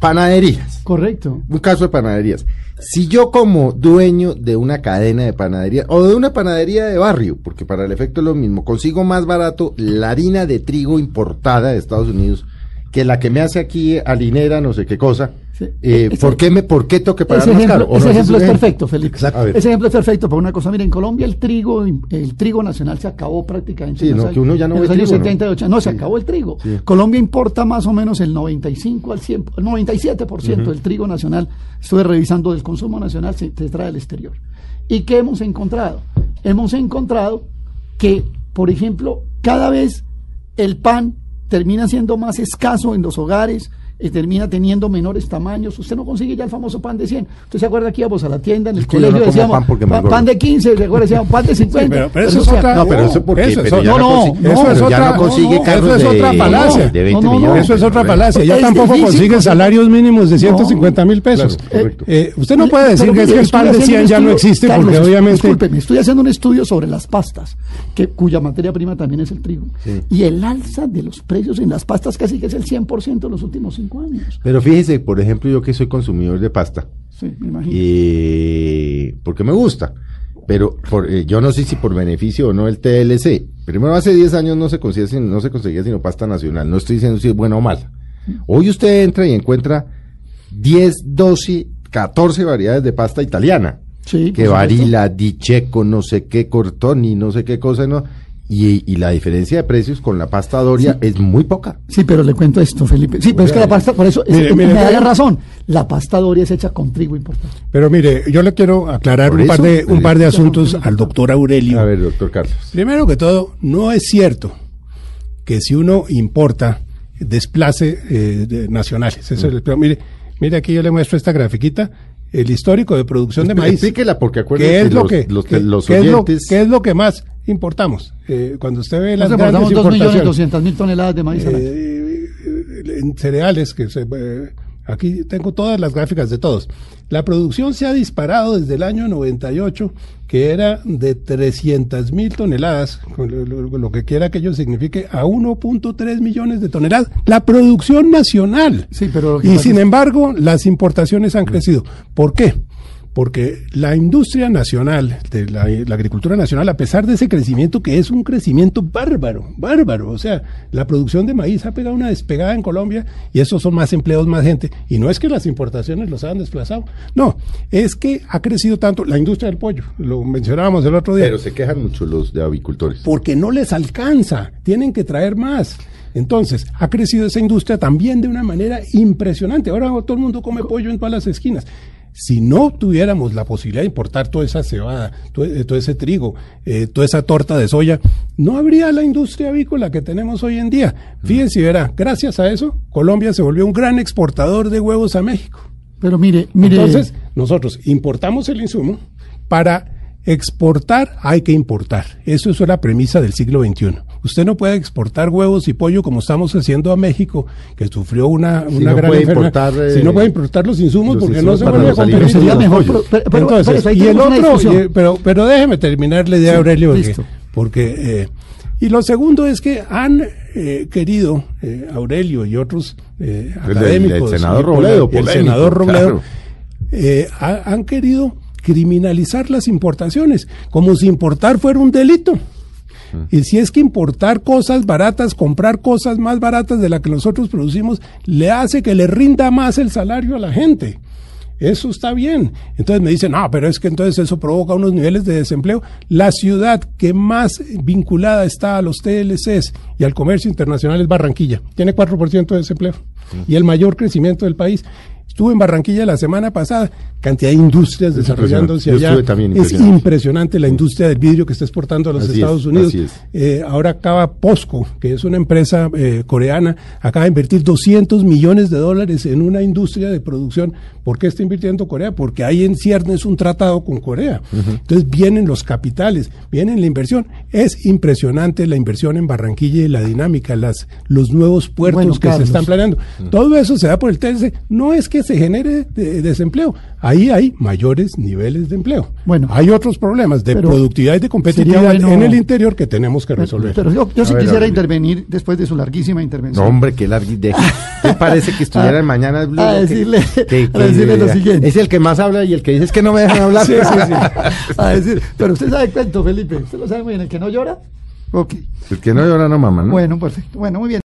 Panaderías. Correcto. Un caso de panaderías. Si yo como dueño de una cadena de panadería o de una panadería de barrio, porque para el efecto es lo mismo, consigo más barato la harina de trigo importada de Estados Unidos que la que me hace aquí harinera no sé qué cosa, Sí. eh, ¿por, qué me, ¿por qué tengo que pagar Ese más ejemplo, caro? ¿O ese no? ejemplo es perfecto, Felipe. Ese ejemplo es perfecto por una cosa. Mira, en Colombia el trigo, el trigo nacional se acabó prácticamente. Sí, no, que uno ya no en ve los años trigo, ¿no? 70 y 80. No, se acabó el trigo. Sí. Colombia importa más o menos el 95 al 100, el 97% del trigo nacional. Estuve revisando del consumo nacional, se, se trae del exterior. ¿Y qué hemos encontrado? Hemos encontrado que, por ejemplo, cada vez el pan termina siendo más escaso en los hogares, eh, termina teniendo menores tamaños. Usted no consigue ya el famoso pan de 100. ¿Usted se acuerda que íbamos a la tienda en el Es que yo no colegio decíamos pan de 15, ¿se acuerda? Decíamos pan de 50. pero- pero eso Eso es otra-. No, pero eso porque Eso es pero ya no, no, consigue- eso es ya otra- no consigue no, no, carros eso es de, otra falacia. de 20 No, no, no. millones. Eso es otra falacia. Ya tampoco difícil consiguen salarios mínimos de No. 150 mil pesos. Claro, correcto. Eh, usted no puede decir que es que el pan de haciendo 100 un ya no existe Carlos, porque obviamente... Discúlpeme, estoy haciendo un estudio sobre las pastas, que, cuya materia prima también es el trigo. Y el alza de los precios en las pastas casi que es el 100% en los últimos cinco años. Pero fíjese, por ejemplo, yo que soy consumidor de pasta, Sí, me imagino. y porque me gusta, pero por, eh, yo no sé si por beneficio o no el TLC. Primero, hace 10 años no se conseguía, no se conseguía sino pasta nacional, no estoy diciendo si es buena o mala. Hoy usted entra y encuentra 10, 12, 14 variedades de pasta italiana. Sí, que varila, dicheco, no sé qué, cortoni, no sé qué cosa, ¿no? Y, y la diferencia de precios con la pasta Doria es muy poca. Sí, pero le cuento esto, Felipe. Sí, pero es que la pasta, por eso, es- Mire, mire, me da la razón. La pasta Doria es hecha con trigo importante. Pero mire, yo le quiero aclarar un par, de, un par de asuntos al doctor Aurelio. A ver, doctor Carlos. Primero que todo, no es cierto que si uno importa, desplace eh, de- nacionales. Eso es el- pero mire, mire aquí yo le muestro esta grafiquita, el histórico de producción de maíz. Explíquela, porque acuérdense ¿Qué es lo los- que, los- qué- los qué es lo- qué es lo que más importamos? Eh, cuando usted ve las Nos grandes importamos 2 millones importaciones 200 mil toneladas de maíz al año. eh, en cereales, que se, eh, aquí tengo todas las gráficas de todos. La producción se ha disparado desde el año 98, que era de 300 mil toneladas, con lo, lo- lo que quiera que ello signifique, a 1.3 millones de toneladas. La producción nacional. Sí, pero y sin embargo, las importaciones han crecido. ¿Por qué? Porque la industria nacional, de la, la agricultura nacional, a pesar de ese crecimiento, que es un crecimiento bárbaro, bárbaro, o sea, la producción de maíz ha pegado una despegada en Colombia y esos son más empleos, más gente. Y no es que las importaciones los hayan desplazado, no, es que ha crecido tanto la industria del pollo, lo mencionábamos el otro día Pero se quejan mucho los de avicultores. porque no les alcanza, tienen que traer más. Entonces, ha crecido esa industria también de una manera impresionante. Ahora todo el mundo come pollo en todas las esquinas. Si no tuviéramos la posibilidad de importar toda esa cebada, todo, eh, todo ese trigo, eh, toda esa torta de soya, no habría la industria avícola que tenemos hoy en día. Fíjense, verá, gracias a eso, Colombia se volvió un gran exportador de huevos a México. Pero mire, mire. Entonces, nosotros importamos el insumo para exportar, hay que importar. Eso es la premisa del siglo XXI. Usted no puede exportar huevos y pollo como estamos haciendo a México, que sufrió una, Si una no gran puede importar, si eh, no puede importar los insumos los porque insumos no se vuelve a pero sería mejor. pero- pero- pero Entonces, ahí y el otro, y- pero, pero déjeme terminar la idea, Sí, Aurelio, porque, eh, y lo segundo es que han eh, querido, eh, Aurelio y otros eh, académicos, el senador Robledo, el senador Robledo, claro. eh, ha- han querido criminalizar las importaciones, como si importar fuera un delito. Y si es que importar cosas baratas, comprar cosas más baratas de las que nosotros producimos, le hace que le rinda más el salario a la gente. Eso está bien. Entonces me dicen, no, pero es que entonces eso provoca unos niveles de desempleo. La ciudad que más vinculada está a los TLCs y al comercio internacional es Barranquilla. Tiene 4% de desempleo y el mayor crecimiento del país. Estuve en Barranquilla la semana pasada, cantidad de industrias Es desarrollándose allá. estuve también, es impresionante. la industria del vidrio que está exportando a los Así es, Estados Unidos. así es. Eh, ahora acaba POSCO, que es una empresa eh, coreana, acaba de invertir 200 millones de dólares en una industria de producción. ¿Por qué está invirtiendo Corea? Porque hay en ciernes un tratado con Corea. Entonces vienen los capitales, viene la inversión. Es impresionante la inversión en Barranquilla y la dinámica, las, los nuevos puertos Bueno, que Carlos. se están planeando. Todo eso se da por el TLC. No es que se genere de- desempleo. Ahí hay mayores niveles de empleo. Bueno. hay otros problemas de productividad y de competitividad bueno- en el interior que tenemos que resolver. Pero yo, yo sí ver, quisiera intervenir después de su larguísima intervención. No, hombre, qué larguidad. ¿Qué parece que estuviera en Mañana Blue? a Que- decirle- que- a decirle lo siguiente. Es el que más habla y el que dice es que no me dejan hablar. Sí, sí, sí. A decir, pero usted sabe cuento, Felipe. ¿Usted lo sabe muy bien? ¿El que no llora? Ok. El que no llora no mama, ¿no? Bueno, perfecto. Bueno, muy bien.